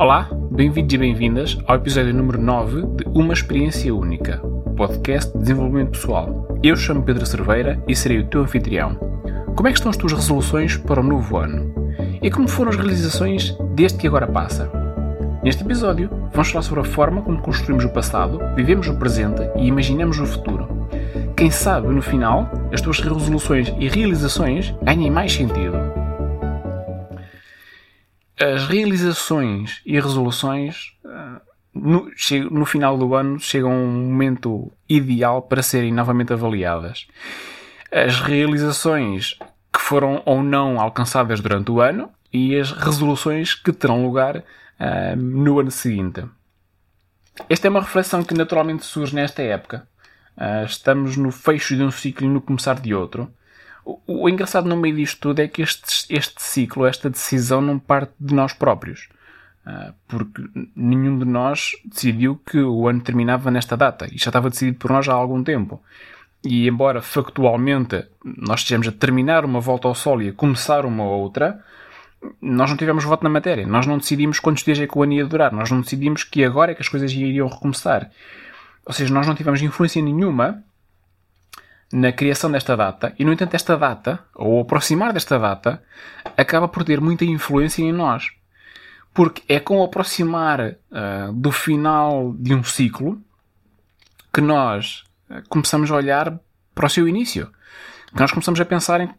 Olá, bem-vindos e bem-vindas ao episódio número 9 de Uma Experiência Única, podcast de desenvolvimento pessoal. Eu chamo Pedro Cerveira e serei o teu anfitrião. Como é que estão as tuas resoluções para o novo ano? E como foram as realizações desde que agora passa? Neste episódio, vamos falar sobre a forma como construímos o passado, vivemos o presente e imaginamos o futuro. Quem sabe, no final, as tuas resoluções e realizações ganhem mais sentido as realizações e resoluções ah, no, no, final do ano chegam a um momento ideal para serem novamente avaliadas. As realizações que foram ou não alcançadas durante o ano e as resoluções que terão lugar uh, no ano seguinte. Esta é uma reflexão que naturalmente surge nesta época. Uh, estamos no fecho de um ciclo e no começar de outro. O, o engraçado no meio disto tudo é que este, este ciclo, esta decisão, não parte de nós próprios. Uh, porque nenhum de nós decidiu que o ano terminava nesta data. Isto já estava decidido por nós há algum tempo. E embora factualmente nós estejamos a terminar uma volta ao Sol e a começar uma outra, nós não tivemos voto na matéria. Nós não decidimos quantos dias é que o ano ia durar. Nós não decidimos que agora é que as coisas iriam recomeçar. Ou seja, nós não tivemos influência nenhuma na criação desta data, e no entanto, esta data, ou aproximar desta data, acaba por ter muita influência em nós. Porque é com o aproximar uh, do final de um ciclo que nós uh, começamos a olhar para o seu início. Que nós começamos a pensar em,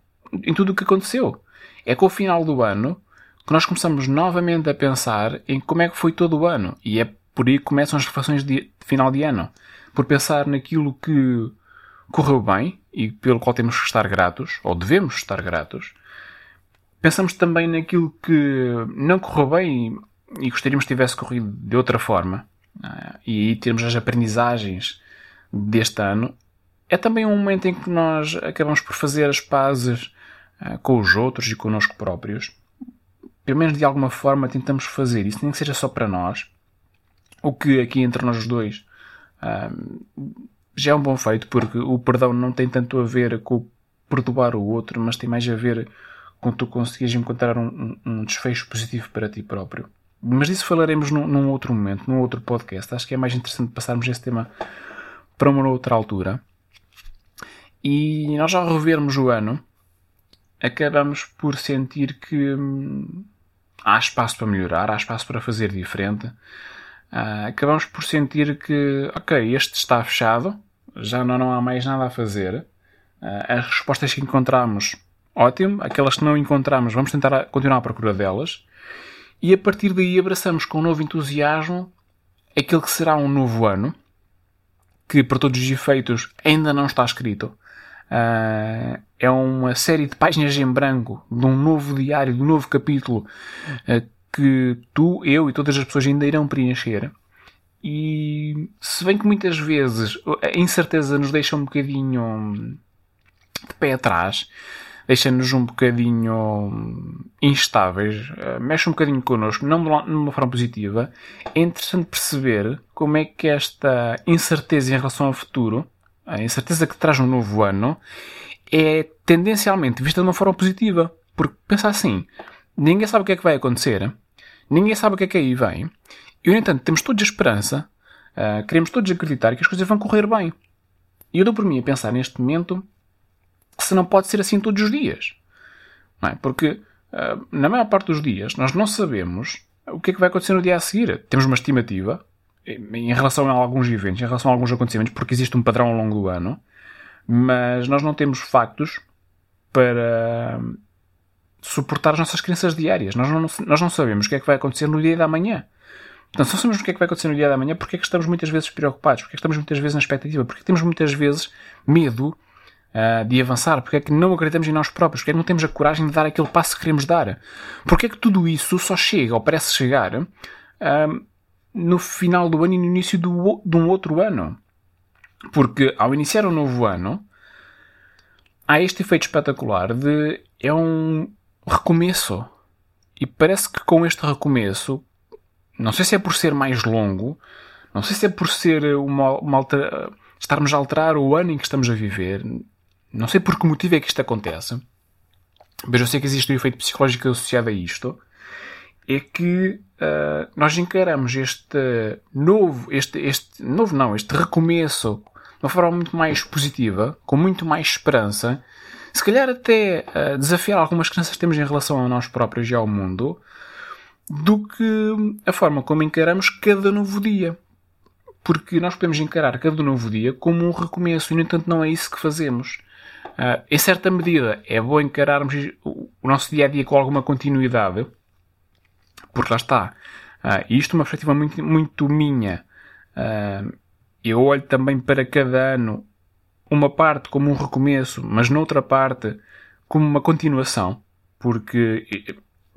em tudo o que aconteceu. É com o final do ano que nós começamos novamente a pensar em como é que foi todo o ano. E é por aí que começam as reflexões de final de ano. Por pensar naquilo que correu bem e pelo qual temos que estar gratos, ou devemos estar gratos, pensamos também naquilo que não correu bem e gostaríamos que tivesse corrido de outra forma, ah, e aí temos as aprendizagens deste ano. É também um momento em que nós acabamos por fazer as pazes ah, com os outros e connosco próprios. Pelo menos de alguma forma tentamos fazer isso, nem que seja só para nós. O que aqui entre nós dois ah, já é um bom feito, porque o perdão não tem tanto a ver com perdoar o outro, mas tem mais a ver com tu conseguires encontrar um, um desfecho positivo para ti próprio. Mas disso falaremos num, num, outro momento, num outro podcast. Acho que é mais interessante passarmos esse tema para uma outra altura. E nós, ao revermos o ano, acabamos por sentir que hum, há espaço para melhorar, há espaço para fazer diferente. Uh, acabamos por sentir que, ok, este está fechado, já não, não há mais nada a fazer. Uh, as respostas que encontramos, ótimo. Aquelas que não encontramos, vamos tentar continuar à procura delas. E a partir daí abraçamos com um novo entusiasmo aquilo que será um novo ano, que por todos os efeitos ainda não está escrito. Uh, é uma série de páginas em branco de um novo diário, de um novo capítulo uh, que tu, eu e todas as pessoas ainda irão preencher. E se bem que muitas vezes a incerteza nos deixa um bocadinho de pé atrás, deixa-nos um bocadinho instáveis, eh, mexe um bocadinho connosco, não de uma forma positiva, é interessante perceber como é que esta incerteza em relação ao futuro, a incerteza que traz um novo ano, é tendencialmente vista de uma forma positiva. Porque pensa assim, ninguém sabe o que é que vai acontecer, ninguém sabe o que é que aí vem, e, no entanto, temos todos a esperança, uh, queremos todos acreditar que as coisas vão correr bem. E eu dou por mim a pensar neste momento que se não pode ser assim todos os dias. É? Porque, uh, na maior parte dos dias, nós não sabemos o que é que vai acontecer no dia a seguir. Temos uma estimativa em relação a alguns eventos, em relação a alguns acontecimentos, porque existe um padrão ao longo do ano, mas nós não temos factos para suportar as nossas crenças diárias. Nós não, nós não sabemos o que é que vai acontecer no dia da manhã. Então, se não sabemos o que é que vai acontecer no dia da manhã, porque é que estamos muitas vezes preocupados? Porque é que estamos muitas vezes na expectativa? Porque é que temos muitas vezes medo uh, de avançar? Porque é que não acreditamos em nós próprios? Porque é que não temos a coragem de dar aquele passo que queremos dar? Porque é que tudo isso só chega, ou parece chegar, uh, no final do ano e no início do, de um outro ano? Porque ao iniciar um novo ano, há este efeito espetacular de é um recomeço. E parece que com este recomeço não sei se é por ser mais longo, não sei se é por ser uma, uma alter... estarmos a alterar o ano em que estamos a viver, não sei por que motivo é que isto acontece, mas eu sei que existe um efeito psicológico associado a isto. é que uh, nós encaramos este novo, este, este novo não, este recomeço de uma forma muito mais positiva, com muito mais esperança, se calhar até uh, desafiar algumas crenças que temos em relação a nós próprios e ao mundo, do que a forma como encaramos cada novo dia. Porque nós podemos encarar cada novo dia como um recomeço e, no entanto, não é isso que fazemos. Uh, em certa medida, é bom encararmos o nosso dia a dia com alguma continuidade, porque lá está. Uh, isto é uma perspectiva muito, muito minha. Uh, eu olho também para cada ano uma parte como um recomeço, mas noutra parte como uma continuação, porque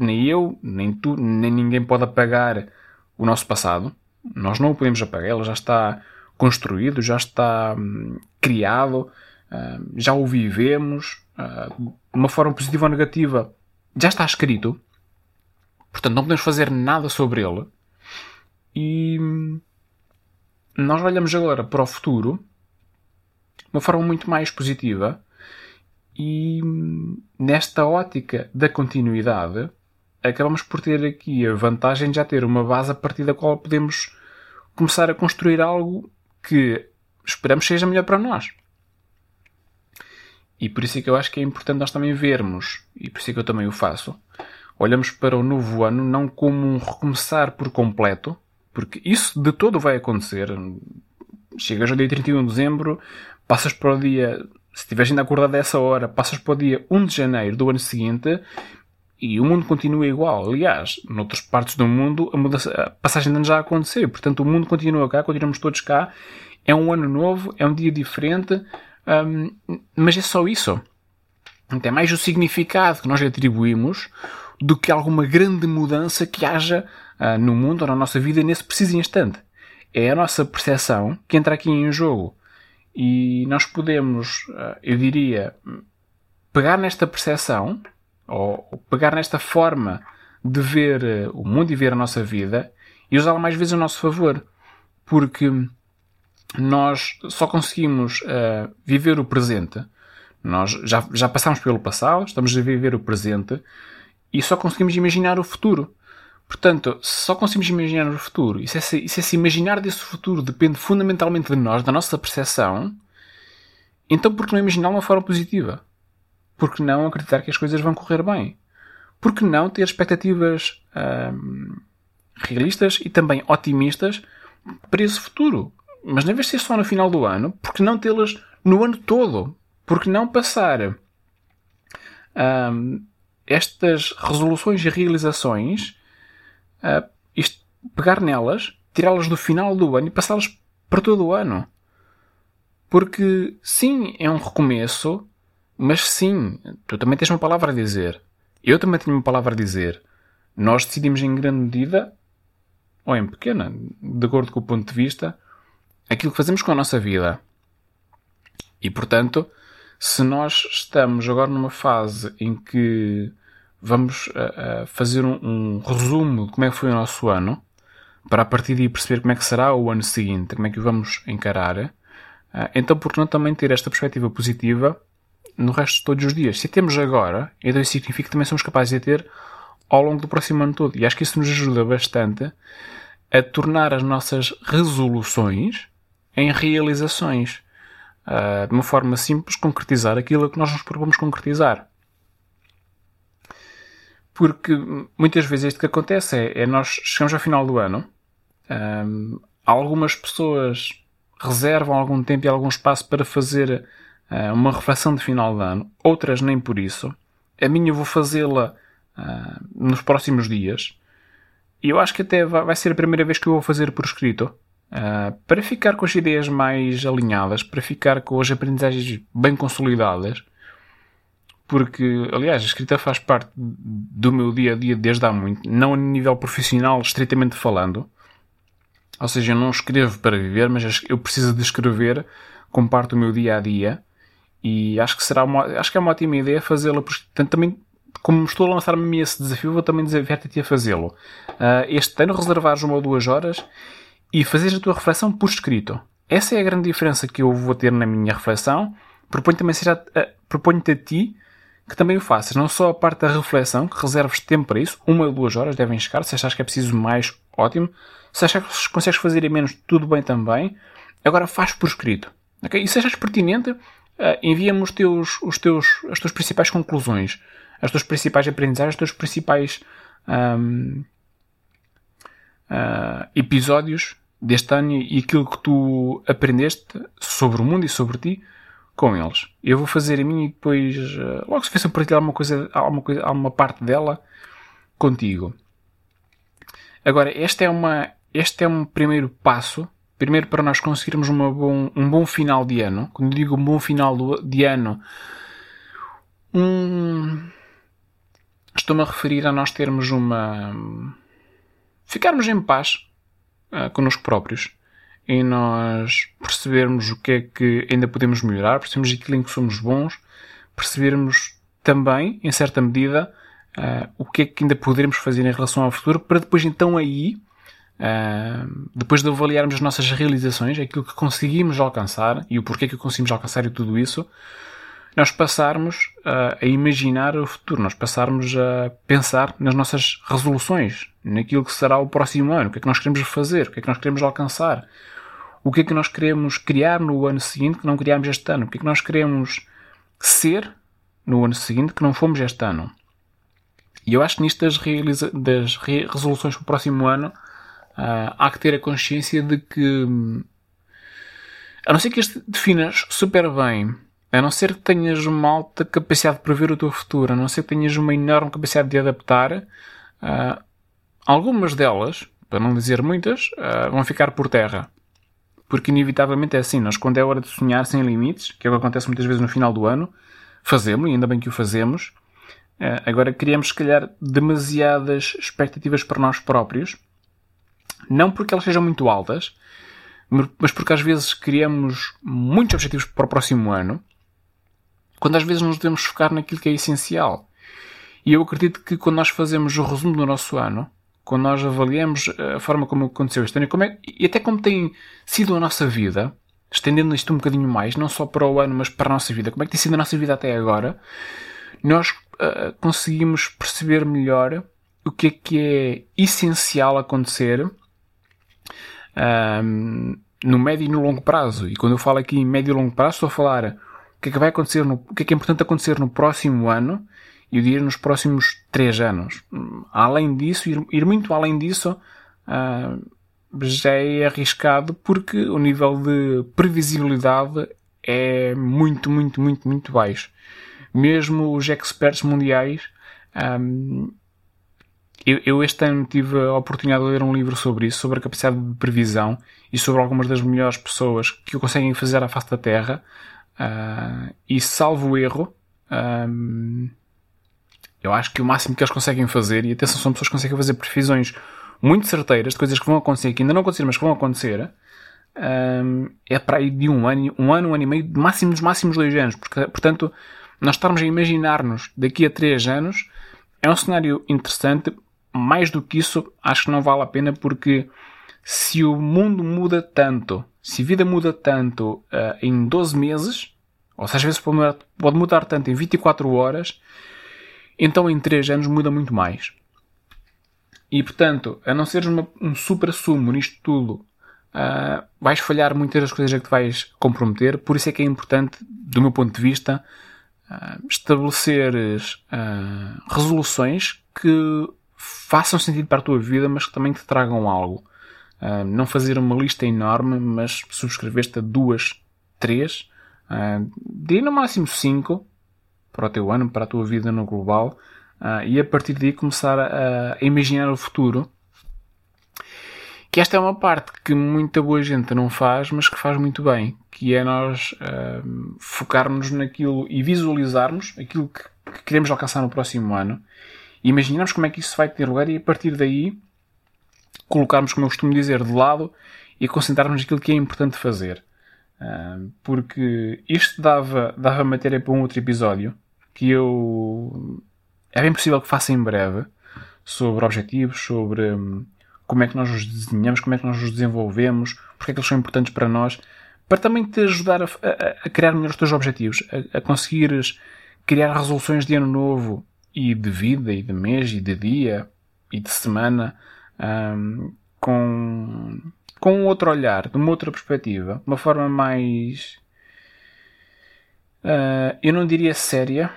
nem eu, nem tu, nem ninguém pode apagar o nosso passado. Nós não o podemos apagar, ele já está construído, já está hum, criado, uh, já o vivemos, uh, de uma forma positiva ou negativa, já está escrito. Portanto, não podemos fazer nada sobre ele. E hum, nós olhamos agora para o futuro de uma forma muito mais positiva e hum, nesta ótica da continuidade acabamos por ter aqui a vantagem de já ter uma base a partir da qual podemos começar a construir algo que esperamos seja melhor para nós. E por isso é que eu acho que é importante nós também vermos, e por isso é que eu também o faço, olhamos para o novo ano não como um recomeçar por completo, porque isso de todo vai acontecer. Chegas ao dia 31 de dezembro, passas para o dia, se estiveres ainda acordado dessa hora, passas para o dia 1 de janeiro do ano seguinte e o mundo continua igual. Aliás, noutras partes do mundo a, mudança, a passagem de ano já aconteceu. Portanto, o mundo continua cá, continuamos todos cá. É um ano novo, é um dia diferente, um, mas é só isso. É mais o significado que nós lhe atribuímos do que alguma grande mudança que haja uh, no mundo ou na nossa vida nesse preciso instante. É a nossa percepção que entra aqui em jogo. E nós podemos, uh, eu diria, pegar nesta percepção ou pegar nesta forma de ver eh, o mundo e ver a nossa vida e usá-la mais vezes a nosso favor. Porque nós só conseguimos uh, viver o presente. Nós já, já passamos pelo passado, estamos a viver o presente e só conseguimos imaginar o futuro. Portanto, só conseguimos imaginar o futuro e se esse, se esse imaginar desse futuro depende fundamentalmente de nós, da nossa percepção, então por que não imaginar uma forma positiva? Por que não acreditar que as coisas vão correr bem? Por que não ter expectativas hum, realistas e também otimistas para esse futuro? Mas nem vez de ser só no final do ano, por que não tê-las no ano todo? Por que não passar hum, estas resoluções e realizações, uh, isto, pegar nelas, tirá-las do final do ano e passá-las para todo o ano? Porque sim, é um recomeço, mas sim, tu também tens uma palavra a dizer. Eu também tenho uma palavra a dizer. Nós decidimos em grande medida, ou em pequena, de acordo com o ponto de vista, aquilo que fazemos com a nossa vida. E portanto, se nós estamos agora numa fase em que vamos uh, uh, fazer um, um, resumo de como é que foi o nosso ano, para a partir daí perceber como é que será o ano seguinte, como é que o vamos encarar, uh, então por que não também ter esta perspectiva positiva no resto de todos os dias. Se temos agora, então isso significa que também somos capazes de ter ao longo do próximo ano todo. E acho que isso nos ajuda bastante a tornar as nossas resoluções em realizações. Uh, de uma forma simples, concretizar aquilo que nós nos propomos concretizar. Porque muitas vezes isto que acontece é, é nós chegamos ao final do ano, um, ah, algumas pessoas reservam algum tempo e algum espaço para fazer uma reflexão de final de ano, outras nem por isso. A minha eu vou fazê-la uh, nos próximos dias. E eu acho que até vai ser a primeira vez que eu vou fazer por escrito. Uh, para ficar com as ideias mais alinhadas, para ficar com as aprendizagens bem consolidadas. Porque, aliás, a escrita faz parte do meu dia a dia desde há muito, não a nível profissional, estritamente falando. Ou seja, eu não escrevo para viver, mas eu preciso de escrever como parte do meu dia a dia. E acho que será uma, acho que é uma ótima ideia fazê-la, portanto também como estou a lançar-me a esse desafio, vou também desafiar-te a fazê-lo. Uh, este ano reservares uma ou duas horas e fazeres a tua reflexão por escrito. Essa é a grande diferença que eu vou ter na minha reflexão. Proponho também seja, uh, proponho-te a ti que também o faças. Não só a parte da reflexão, que reserves tempo para isso, uma ou duas horas devem chegar. Se achas que é preciso mais, ótimo. Se achas que consegues fazer em menos, tudo bem também. Agora faz por escrito. Okay? E se achas pertinente, uh, envia-me os teus, os teus, as tuas principais conclusões, as tuas principais aprendizagens, os teus principais um, uh, episódios deste ano e aquilo que tu aprendeste sobre o mundo e sobre ti com eles. Eu vou fazer a minha e depois, uh, logo se fosse partilhar alguma coisa, alguma coisa, alguma parte dela contigo. Agora, este é, uma, este é um primeiro passo, primeiro para nós conseguirmos bom, um bom final de ano. Quando digo um bom final de ano, um, estou-me a referir a nós termos uma. ficarmos em paz uh, connosco próprios e nós percebermos o que é que ainda podemos melhorar, percebermos aquilo em que somos bons, percebermos também, em certa medida, uh, o que é que ainda poderemos fazer em relação ao futuro, para depois então aí, uh, depois de avaliarmos as nossas realizações, aquilo que conseguimos alcançar e o porquê que conseguimos alcançar e tudo isso, nós passarmos uh, a imaginar o futuro, nós passarmos a pensar nas nossas resoluções, naquilo que será o próximo ano, o que é que nós queremos fazer, o que é que nós queremos alcançar, o que é que nós queremos criar no ano seguinte que não criámos este ano, o que é que nós queremos ser no ano seguinte que não fomos este ano. E eu acho que nisto das, das re resoluções para o próximo ano uh, há que ter a consciência de que, a não ser que este definas super bem a não ser que tenhas uma alta capacidade de prever o teu futuro, a não ser que tenhas uma enorme capacidade de adaptar, uh, algumas delas, para não dizer muitas, uh, vão ficar por terra. Porque inevitavelmente é assim, nós quando é hora de sonhar sem limites, que é o que acontece muitas vezes no final do ano, fazemos, e ainda bem que o fazemos, agora criamos se calhar demasiadas expectativas para nós próprios, não porque elas sejam muito altas, mas porque às vezes criamos muitos objetivos para o próximo ano, quando às vezes nos devemos focar naquilo que é essencial. E eu acredito que quando nós fazemos o resumo do nosso ano, quando nós avaliamos a forma como aconteceu este ano como é, e até como tem sido a nossa vida, estendendo isto um bocadinho mais, não só para o ano, mas para a nossa vida, como é que tem sido a nossa vida até agora, nós uh, conseguimos perceber melhor o que é que é essencial acontecer um, no médio e no longo prazo. E quando eu falo aqui em médio e longo prazo, estou a falar que é que vai acontecer, no, o que é que é importante acontecer no próximo ano e eu diria nos próximos três anos. Além disso, ir, ir muito além disso, uh, já é arriscado porque o nível de previsibilidade é muito, muito, muito, muito baixo. Mesmo os experts mundiais, um, eu, eu, este ano tive a oportunidade de ler um livro sobre isso, sobre a capacidade de previsão e sobre algumas das melhores pessoas que o conseguem fazer à face da Terra. Uh, e salvo erro, um, eu acho que o máximo que eles conseguem fazer, e atenção, são pessoas que conseguem fazer previsões muito certeiras de coisas que vão acontecer, que ainda não aconteceram, mas que vão acontecer, um, é para aí de um ano, um ano, um ano e meio, máximo dos máximos dois anos. Porque, portanto, nós estarmos a imaginar-nos daqui a três anos é um cenário interessante. Mais do que isso, acho que não vale a pena porque se o mundo muda tanto se a vida muda tanto uh, em 12 meses, ou seja, às vezes pode mudar, pode mudar tanto em 24 horas, então em 3 anos muda muito mais. E portanto, a não seres uma, um supra-sumo nisto tudo, uh, vais falhar muitas das coisas que te vais comprometer. Por isso é que é importante, do meu ponto de vista, uh, estabeleceres resoluções que façam sentido para a tua vida, mas que também te tragam algo. Uh, não fazer uma lista enorme, mas subscreveste a duas, três, uh, de no máximo cinco para o teu ano, para a tua vida no global, uh, e a partir daí começar a, a, imaginar o futuro. Que esta é uma parte que muita boa gente não faz, mas que faz muito bem, que é nós uh, focarmos naquilo e visualizarmos aquilo que, que queremos alcançar no próximo ano, imaginarmos como é que isso vai ter lugar e a partir daí colocarmos, como eu costumo dizer, de lado e concentrarmos naquilo que é importante fazer. Uh, porque isto dava, dava matéria para um outro episódio que eu. É bem possível que faça em breve sobre objetivos, sobre um, como é que nós os desenhamos, como é que nós os desenvolvemos, porque é que eles são importantes para nós, para também te ajudar a, a, a criar melhor os teus objetivos, a, a conseguires criar resoluções de ano novo e de vida, e de mês, e de dia, e de semana, um, com, com outro olhar, de uma outra perspectiva, uma forma mais. Uh, eu não diria séria,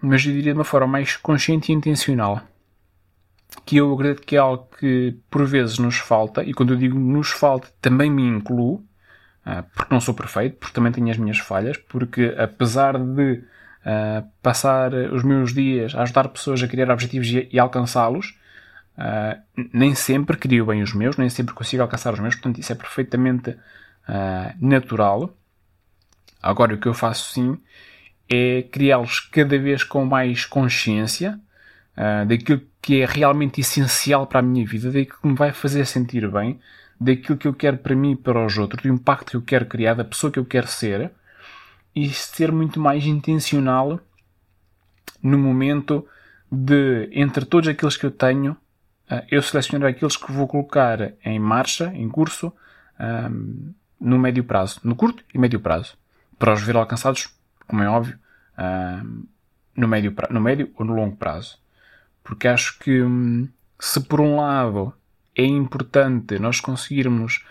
mas eu diria de uma forma mais consciente e intencional. Que eu acredito que é algo que por vezes nos falta, e quando eu digo nos falta, também me incluo, uh, porque não sou perfeito, porque também tenho as minhas falhas, porque apesar de uh, passar os meus dias a ajudar pessoas a criar objetivos e, e alcançá-los, Uh, nem sempre crio bem os meus, nem sempre consigo alcançar os meus, portanto, isso é perfeitamente uh, natural. Agora, o que eu faço sim é criá-los cada vez com mais consciência uh, daquilo que é realmente essencial para a minha vida, daquilo que me vai fazer sentir bem, daquilo que eu quero para mim e para os outros, do impacto que eu quero criar, da pessoa que eu quero ser, e ser muito mais intencional no momento de, entre todos aqueles que eu tenho, ah, eu seleciono aqueles que vou colocar em marcha, em curso, no médio prazo, no curto e médio prazo, para os ver alcançados, como é óbvio, no, médio, no médio ou no longo prazo. Porque acho que um, se por um lado é importante nós conseguirmos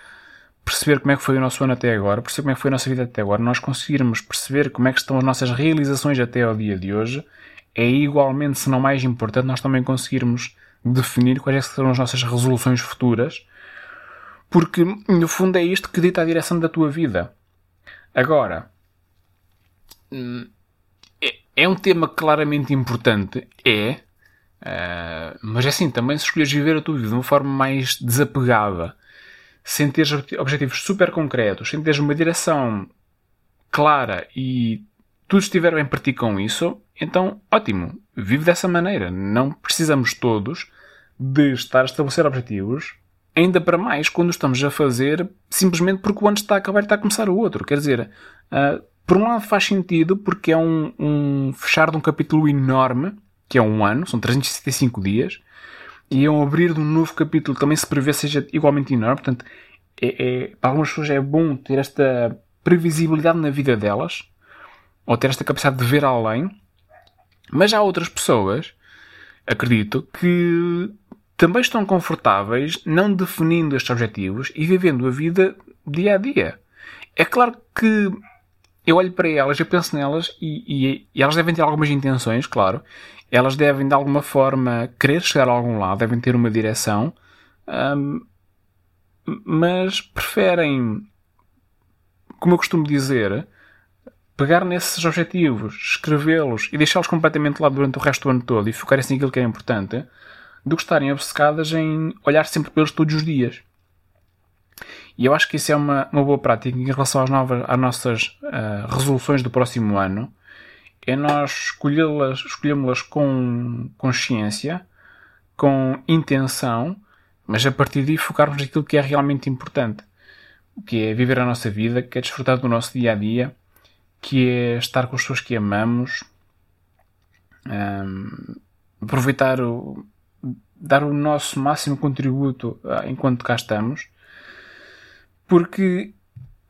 perceber como é que foi o nosso ano até agora, perceber como é que foi a nossa vida até agora, nós conseguirmos perceber como é que estão as nossas realizações até ao dia de hoje, é igualmente, se não mais importante, nós também conseguirmos definir quais é serão as nossas resoluções futuras, porque no fundo é isto que dita a direção da tua vida. Agora, hum, é, é um tema claramente importante, é, uh, mas é assim, também se escolheres viver a tua vida de uma forma mais desapegada, sem ter objetivos super concretos, sem teres uma direção clara e tudo estiver bem para ti com isso, então ótimo, vive dessa maneira. Não precisamos todos de estar a estabelecer objetivos, ainda para mais quando estamos a fazer simplesmente porque o ano está a acabar e está a começar o outro. Quer dizer, uh, por um lado faz sentido porque é um, um, fechar de um capítulo enorme, que é um ano, são 365 dias, um abrir um novo capítulo também se prevê seja igualmente enorme. Portanto, é, é, para algumas pessoas é bom ter esta previsibilidade na vida delas, ou ter esta capacidade de ver além. Mas há outras pessoas, acredito, que também estão confortáveis não definindo estes objetivos e vivendo a vida dia a dia. É claro que eu olho para elas, eu penso nelas e, e, e, elas devem ter algumas intenções, claro. Elas devem de alguma forma querer chegar a algum lado, devem ter uma direção, hum, mas preferem, como eu costumo dizer, pegar nesses objetivos, escrevê-los e deixá-los completamente lá durante o resto do ano todo e focarem-se naquilo que é importante, do que estarem obcecadas em olhar sempre pelos todos os dias. E eu acho que isso é uma, uma boa prática em relação às, novas, às nossas uh, resoluções do próximo ano. É nós escolhê-las escolhemos com consciência, com intenção, mas a partir daí focarmos naquilo que é realmente importante. Que é viver a nossa vida, que é desfrutar do nosso dia a dia que é estar com as pessoas que amamos, um, aproveitar o, dar o nosso máximo contributo ah, enquanto cá estamos, porque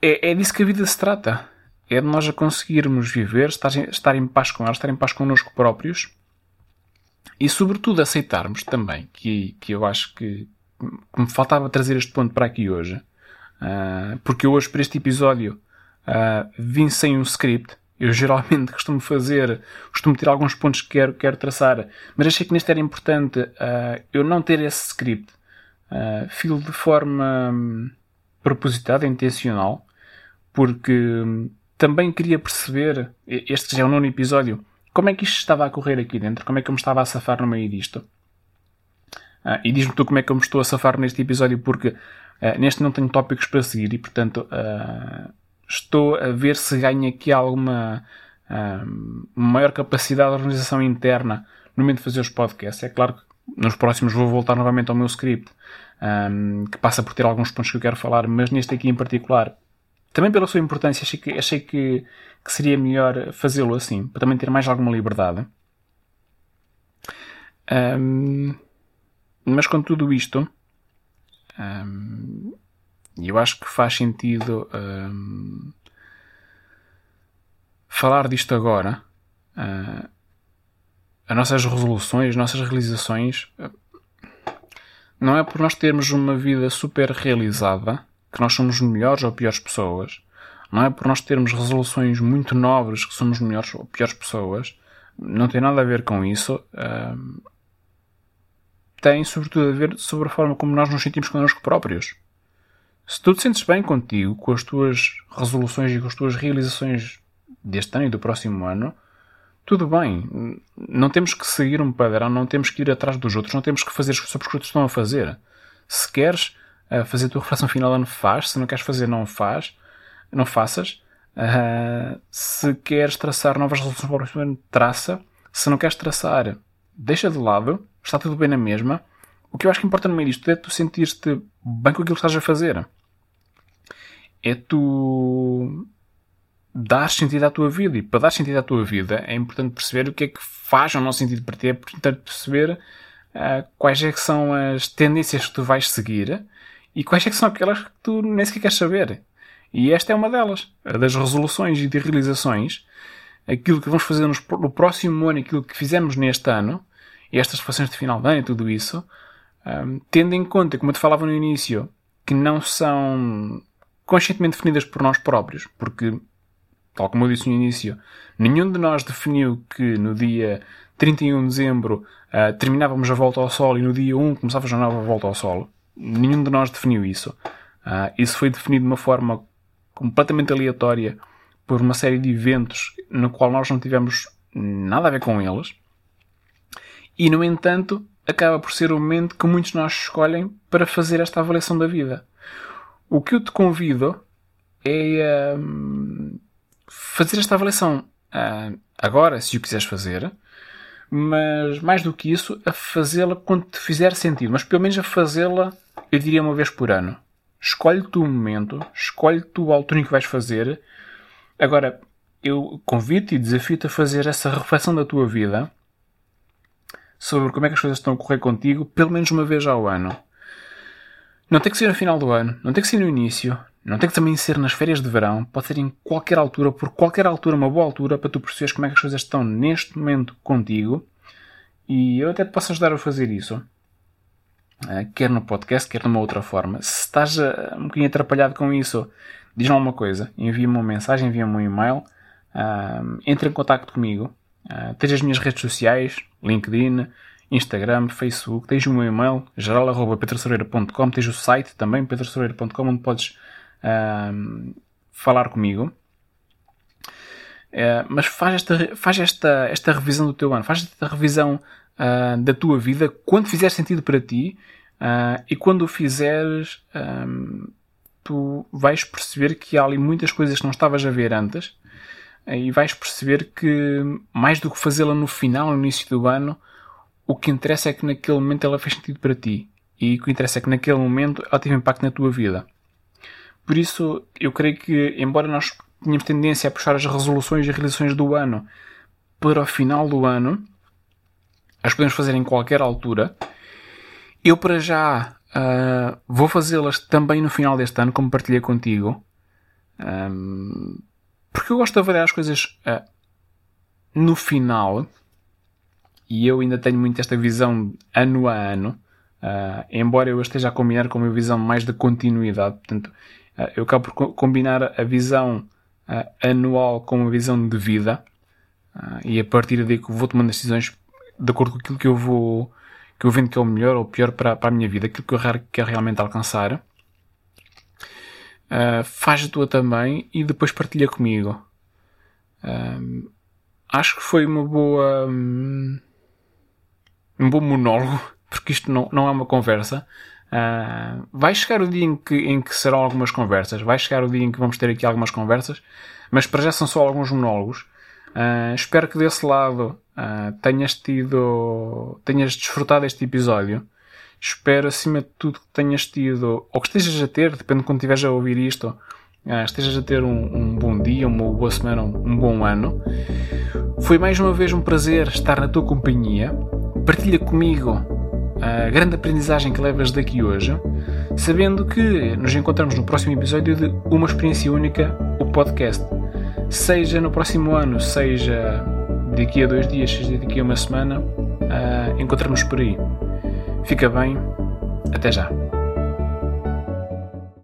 é, é disso que a vida se trata. É de nós a conseguirmos viver, estar, estar em paz com ela, estar em paz connosco próprios e, sobretudo, aceitarmos também, que, que eu acho que, que me faltava trazer este ponto para aqui hoje, uh, porque hoje, para este episódio, Uh, vim sem um script. Eu geralmente costumo fazer, costumo ter alguns pontos que quero, quero traçar, mas achei que neste era importante uh, eu não ter esse script. Uh, filo de forma um, propositada, intencional, porque um, também queria perceber, este já é o nono episódio, como é que isto estava a correr aqui dentro, como é que eu me estava a safar no meio disto. Uh, e diz-me tu como é que eu me estou a safar neste episódio, porque uh, neste não tenho tópicos para seguir e, portanto, uh, estou a ver se ganho aqui alguma um, maior capacidade de organização interna no momento de fazer os podcasts. É claro que nos próximos vou voltar novamente ao meu script, um, que passa por ter alguns pontos que eu quero falar, mas neste aqui em particular, também pela sua importância, achei que, achei que, que seria melhor fazê-lo assim, para também ter mais alguma liberdade. Um, mas com tudo isto, um, eu acho que faz sentido hum, falar disto agora, uh, as nossas resoluções, as nossas realizações, não é por nós termos uma vida super realizada que nós somos melhores ou piores pessoas. Não é por nós termos resoluções muito nobres que somos melhores ou piores pessoas. Não tem nada a ver com isso. Tem sobretudo a ver sobre a forma como nós nos sentimos connosco próprios. Se tu te sentes bem contigo, com as tuas resoluções e com as tuas realizações deste ano e do próximo ano, tudo bem. Não temos que seguir um padrão, não temos que ir atrás dos outros, não temos que fazer as coisas que os outros estão a fazer. Se queres uh, fazer a tua reflexão final ano, faz. Se não queres fazer, não faz. Não faças. Uh, se queres traçar novas resoluções para o traça. Se não queres traçar, deixa de lado. Está tudo bem na mesma. O que eu acho que importa no meio disto é tu sentir-te bem com aquilo que estás a fazer é tu dar sentido à tua vida. E para dar sentido à tua vida é importante perceber o que é que faz ou não sentido para ti. É importante perceber uh, quais é que são as tendências que tu vais seguir e quais é que são aquelas que tu nem sequer queres saber. E esta é uma delas. Das resoluções e de realizações. Aquilo que vamos fazer no próximo ano, aquilo que fizemos neste ano, e estas reflexões de final de ano e tudo isso, um, ah, tendo em conta, como eu te falava no início, que não são conscientemente definidas por nós próprios, porque, tal como eu disse no início, nenhum de nós definiu que no dia 31 de dezembro uh, terminávamos a volta ao Sol e no dia 1 começava a nova volta ao Sol. Nenhum de nós definiu isso. Uh, isso foi definido de uma forma completamente aleatória por uma série de eventos no qual nós não tivemos nada a ver com eles. E, no entanto, acaba por ser o momento que muitos de nós escolhem para fazer esta avaliação da vida. O que eu te convido é um, fazer esta avaliação uh, agora, se o quiseres fazer, mas mais do que isso, a fazê-la quando te fizer sentido, mas pelo menos a fazê-la, eu diria uma vez por ano. Escolhe-te o momento, escolhe-te a altura em que vais fazer. Agora, eu convido-te e desafio-te a fazer essa reflexão da tua vida sobre como é que as coisas estão a correr contigo, pelo menos uma vez ao ano. Não tem que ser no final do ano, não tem que ser no início, não tem que também ser nas férias de verão, pode ser em qualquer altura, por qualquer altura, uma boa altura, para tu perceberes como é que as coisas estão neste momento contigo. E eu até te posso ajudar a fazer isso. Uh, quer no podcast, quer numa outra forma. Se estás uh, um bocadinho atrapalhado com isso, diz-me alguma coisa. Envia-me uma mensagem, envia-me um e-mail. Uh, entra em contato comigo. Tens as minhas redes sociais, LinkedIn, Instagram, Facebook, tens o meu e-mail, geral.petrosoureira.com, tens o site também, petrosoureira.com, onde podes falar comigo. Uh, mas faz, esta, faz esta, esta revisão do teu ano, faz esta revisão uh, da tua vida quando fizer sentido para ti uh, e quando o fizeres, um, tu vais perceber que há ali muitas coisas que não estavas a ver antes e vais perceber que mais do que fazê-la no final, no início do ano, o que interessa é que naquele momento ela fez sentido para ti. E o que interessa é que naquele momento ela teve impacto na tua vida. Por isso, eu creio que, embora nós tenhamos tendência a puxar as resoluções e realizações do ano para o final do ano, as podemos fazer em qualquer altura. Eu, para já, uh, vou fazê-las também no final deste ano, como partilhei contigo. Um, porque eu gosto de avaliar as coisas uh, no final e eu ainda tenho muito esta visão ano a ano, uh, embora eu esteja a combinar com uma visão mais de continuidade. Portanto, eu acabo por combinar a visão uh, anual com uma visão de vida e a partir daí vou tomando decisões de acordo com aquilo que eu vou que eu vendo que é o melhor ou o pior para, para a minha vida, aquilo que eu quero realmente alcançar. Uh, faz a tua também e depois partilha comigo. Uh, acho que foi uma boa. Um, um bom monólogo, porque isto não, não é uma conversa. Uh, vai chegar o dia em que, em que serão algumas conversas, vai chegar o dia em que vamos ter aqui algumas conversas, mas para já são só alguns monólogos. Uh, espero que desse lado uh, tenhas tido, tenhas desfrutado este episódio. Espero acima de tudo que tenhas tido, ou que estejas a ter, depende de quando estiveres a ouvir isto, uh, estejas a ter um, um, bom dia, uma boa semana, um, um bom ano. Foi mais uma vez um prazer estar na tua companhia. Partilha comigo a grande aprendizagem que levas daqui hoje, sabendo que nos encontramos no próximo episódio de Uma Experiência Única, o podcast. Seja no próximo ano, seja daqui a dois dias, seja daqui a uma semana, uh, encontramos por aí. Fica bem, até já.